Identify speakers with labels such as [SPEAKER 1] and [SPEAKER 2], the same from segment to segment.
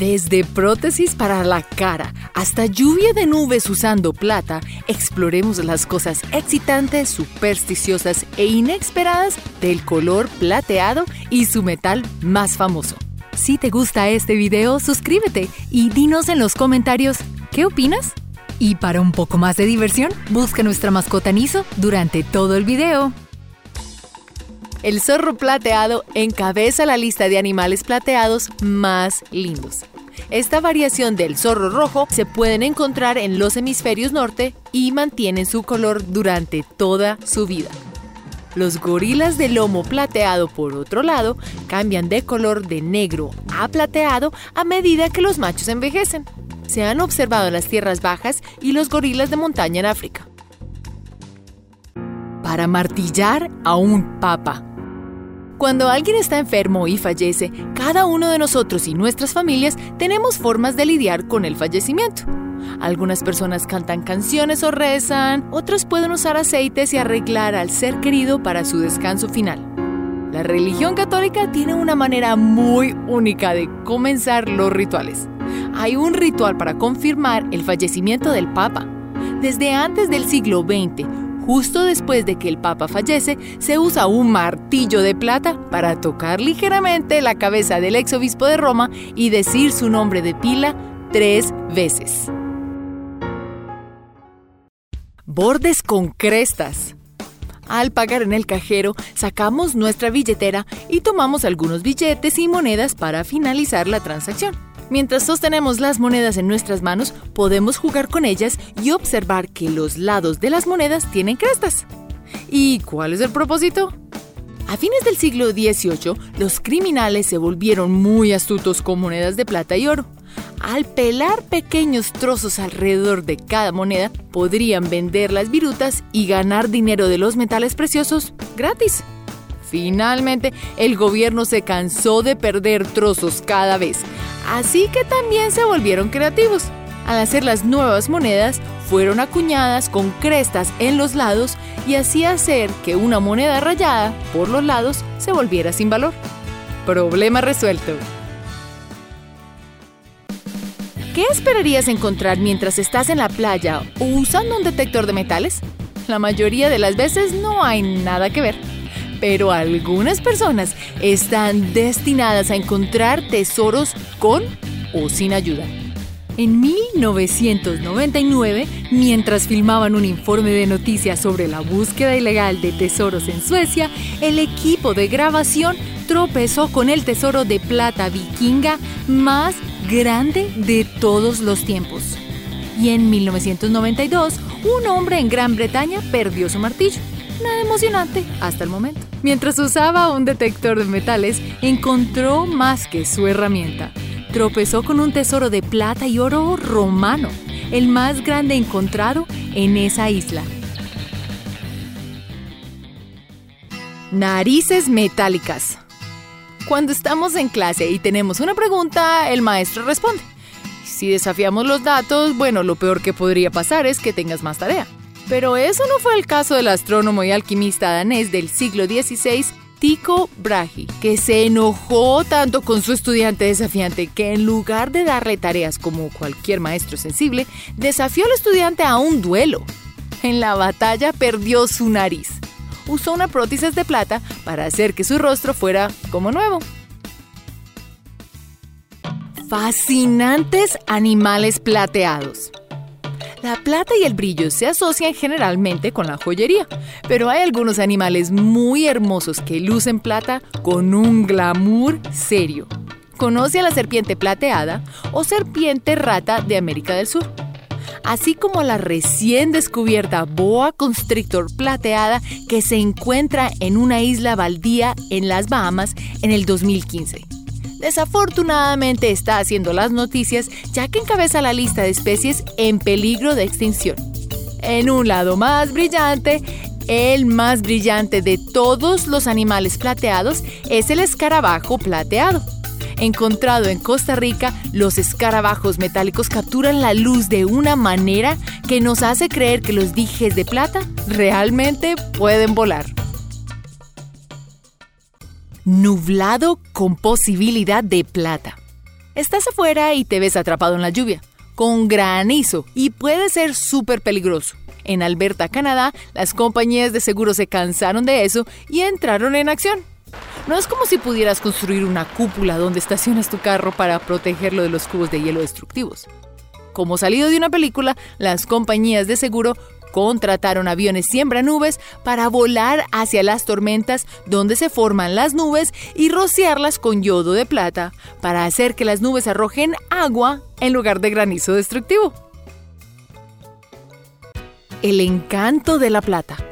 [SPEAKER 1] Desde prótesis para la cara hasta lluvia de nubes usando plata, exploremos las cosas excitantes, supersticiosas e inesperadas del color plateado y su metal más famoso. Si te gusta este video, suscríbete y dinos en los comentarios qué opinas. Y para un poco más de diversión, busca nuestra mascota Niso durante todo el video. El zorro plateado encabeza la lista de animales plateados más lindos. Esta variación del zorro rojo se pueden encontrar en los hemisferios norte y mantienen su color durante toda su vida. Los gorilas de lomo plateado, por otro lado, cambian de color de negro a plateado a medida que los machos envejecen. Se han observado en las tierras bajas y los gorilas de montaña en África. Para martillar a un papa. Cuando alguien está enfermo y fallece, cada uno de nosotros y nuestras familias tenemos formas de lidiar con el fallecimiento. Algunas personas cantan canciones o rezan, otros pueden usar aceites y arreglar al ser querido para su descanso final. La religión católica tiene una manera muy única de comenzar los rituales. Hay un ritual para confirmar el fallecimiento del Papa. Desde antes del siglo XX, Justo después de que el Papa fallece, se usa un martillo de plata para tocar ligeramente la cabeza del ex obispo de Roma y decir su nombre de pila tres veces. Bordes con crestas. Al pagar en el cajero, sacamos nuestra billetera y tomamos algunos billetes y monedas para finalizar la transacción. Mientras sostenemos las monedas en nuestras manos, podemos jugar con ellas y observar que los lados de las monedas tienen crestas. ¿Y cuál es el propósito? A fines del siglo XVIII, los criminales se volvieron muy astutos con monedas de plata y oro. Al pelar pequeños trozos alrededor de cada moneda, podrían vender las virutas y ganar dinero de los metales preciosos gratis. Finalmente, el gobierno se cansó de perder trozos cada vez, así que también se volvieron creativos. Al hacer las nuevas monedas, fueron acuñadas con crestas en los lados y así hacer que una moneda rayada por los lados se volviera sin valor. Problema resuelto. ¿Qué esperarías encontrar mientras estás en la playa o usando un detector de metales? La mayoría de las veces no hay nada que ver pero algunas personas están destinadas a encontrar tesoros con o sin ayuda. En 1999, mientras filmaban un informe de noticias sobre la búsqueda ilegal de tesoros en Suecia, el equipo de grabación tropezó con el tesoro de plata vikinga más grande de todos los tiempos. Y en 1992, un hombre en Gran Bretaña perdió su martillo. Nada emocionante hasta el momento. Mientras usaba un detector de metales, encontró más que su herramienta. Tropezó con un tesoro de plata y oro romano, el más grande encontrado en esa isla. Narices metálicas. Cuando estamos en clase y tenemos una pregunta, el maestro responde. Si desafiamos los datos, bueno, lo peor que podría pasar es que tengas más tarea. Pero eso no fue el caso del astrónomo y alquimista danés del siglo XVI, Tycho Brahe, que se enojó tanto con su estudiante desafiante que en lugar de darle tareas como cualquier maestro sensible, desafió al estudiante a un duelo. En la batalla perdió su nariz. Usó una prótesis de plata para hacer que su rostro fuera como nuevo. Fascinantes animales plateados. La plata y el brillo se asocian generalmente con la joyería, pero hay algunos animales muy hermosos que lucen plata con un glamour serio. Conoce a la serpiente plateada o serpiente rata de América del Sur, así como la recién descubierta boa constrictor plateada que se encuentra en una isla baldía en las Bahamas en el 2015 desafortunadamente está haciendo las noticias ya que encabeza la lista de especies en peligro de extinción. En un lado más brillante, el más brillante de todos los animales plateados es el escarabajo plateado. Encontrado en Costa Rica, los escarabajos metálicos capturan la luz de una manera que nos hace creer que los dijes de plata realmente pueden volar nublado con posibilidad de plata. Estás afuera y te ves atrapado en la lluvia, con granizo, y puede ser súper peligroso. En Alberta, Canadá, las compañías de seguro se cansaron de eso y entraron en acción. No es como si pudieras construir una cúpula donde estacionas tu carro para protegerlo de los cubos de hielo destructivos. Como salido de una película, las compañías de seguro contrataron aviones siembra nubes para volar hacia las tormentas donde se forman las nubes y rociarlas con yodo de plata para hacer que las nubes arrojen agua en lugar de granizo destructivo. El encanto de la plata.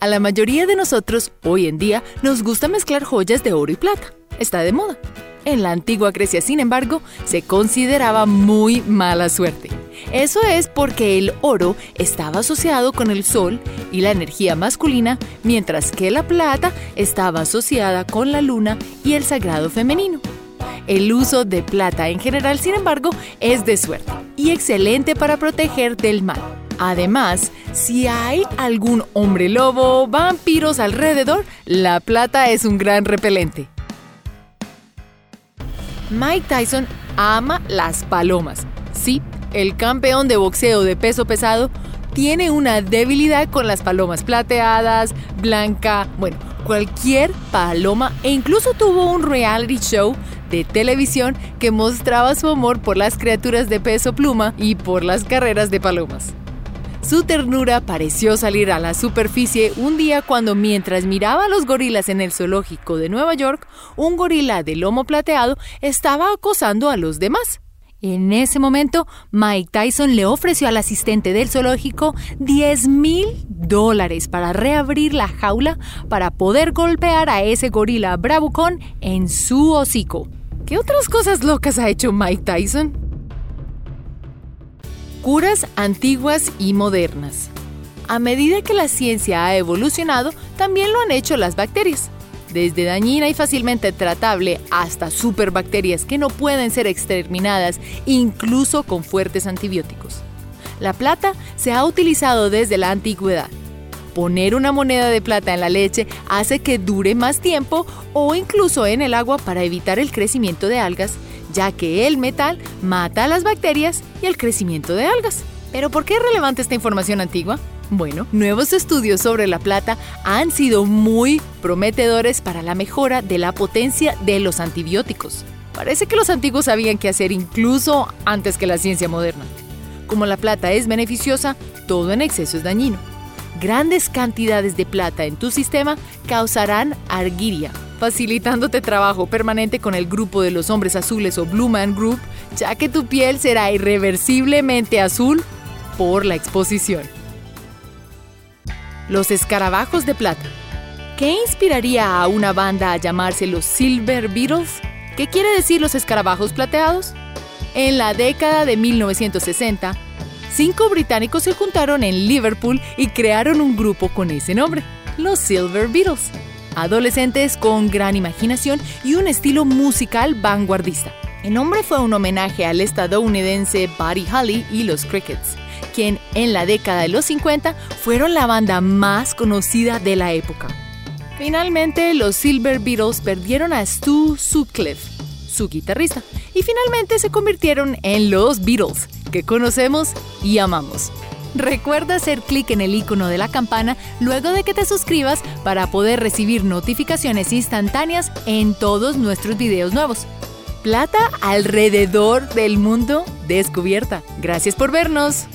[SPEAKER 1] A la mayoría de nosotros hoy en día nos gusta mezclar joyas de oro y plata. Está de moda. En la antigua Grecia, sin embargo, se consideraba muy mala suerte. Eso es porque el oro estaba asociado con el sol y la energía masculina, mientras que la plata estaba asociada con la luna y el sagrado femenino. El uso de plata en general, sin embargo, es de suerte y excelente para proteger del mal. Además, si hay algún hombre lobo o vampiros alrededor, la plata es un gran repelente. Mike Tyson ama las palomas. Sí, el campeón de boxeo de peso pesado tiene una debilidad con las palomas plateadas, blanca, bueno, cualquier paloma e incluso tuvo un reality show de televisión que mostraba su amor por las criaturas de peso pluma y por las carreras de palomas. Su ternura pareció salir a la superficie un día cuando mientras miraba a los gorilas en el zoológico de Nueva York, un gorila de lomo plateado estaba acosando a los demás. En ese momento, Mike Tyson le ofreció al asistente del zoológico 10 mil dólares para reabrir la jaula para poder golpear a ese gorila bravucón en su hocico. ¿Qué otras cosas locas ha hecho Mike Tyson? Curas antiguas y modernas. A medida que la ciencia ha evolucionado, también lo han hecho las bacterias. Desde dañina y fácilmente tratable hasta superbacterias que no pueden ser exterminadas incluso con fuertes antibióticos. La plata se ha utilizado desde la antigüedad. Poner una moneda de plata en la leche hace que dure más tiempo o incluso en el agua para evitar el crecimiento de algas ya que el metal mata a las bacterias y el crecimiento de algas. ¿Pero por qué es relevante esta información antigua? Bueno, nuevos estudios sobre la plata han sido muy prometedores para la mejora de la potencia de los antibióticos. Parece que los antiguos sabían qué hacer incluso antes que la ciencia moderna. Como la plata es beneficiosa, todo en exceso es dañino. Grandes cantidades de plata en tu sistema causarán argiria, facilitándote trabajo permanente con el grupo de los hombres azules o Blue Man Group, ya que tu piel será irreversiblemente azul por la exposición. Los escarabajos de plata. ¿Qué inspiraría a una banda a llamarse los Silver Beatles? ¿Qué quiere decir los escarabajos plateados? En la década de 1960, cinco británicos se juntaron en Liverpool y crearon un grupo con ese nombre, los Silver Beatles adolescentes con gran imaginación y un estilo musical vanguardista. El nombre fue un homenaje al estadounidense Buddy Holly y los Crickets, quien en la década de los 50 fueron la banda más conocida de la época. Finalmente, los Silver Beatles perdieron a Stu Sutcliffe, su guitarrista, y finalmente se convirtieron en los Beatles, que conocemos y amamos. Recuerda hacer clic en el icono de la campana luego de que te suscribas para poder recibir notificaciones instantáneas en todos nuestros videos nuevos. Plata alrededor del mundo descubierta. Gracias por vernos.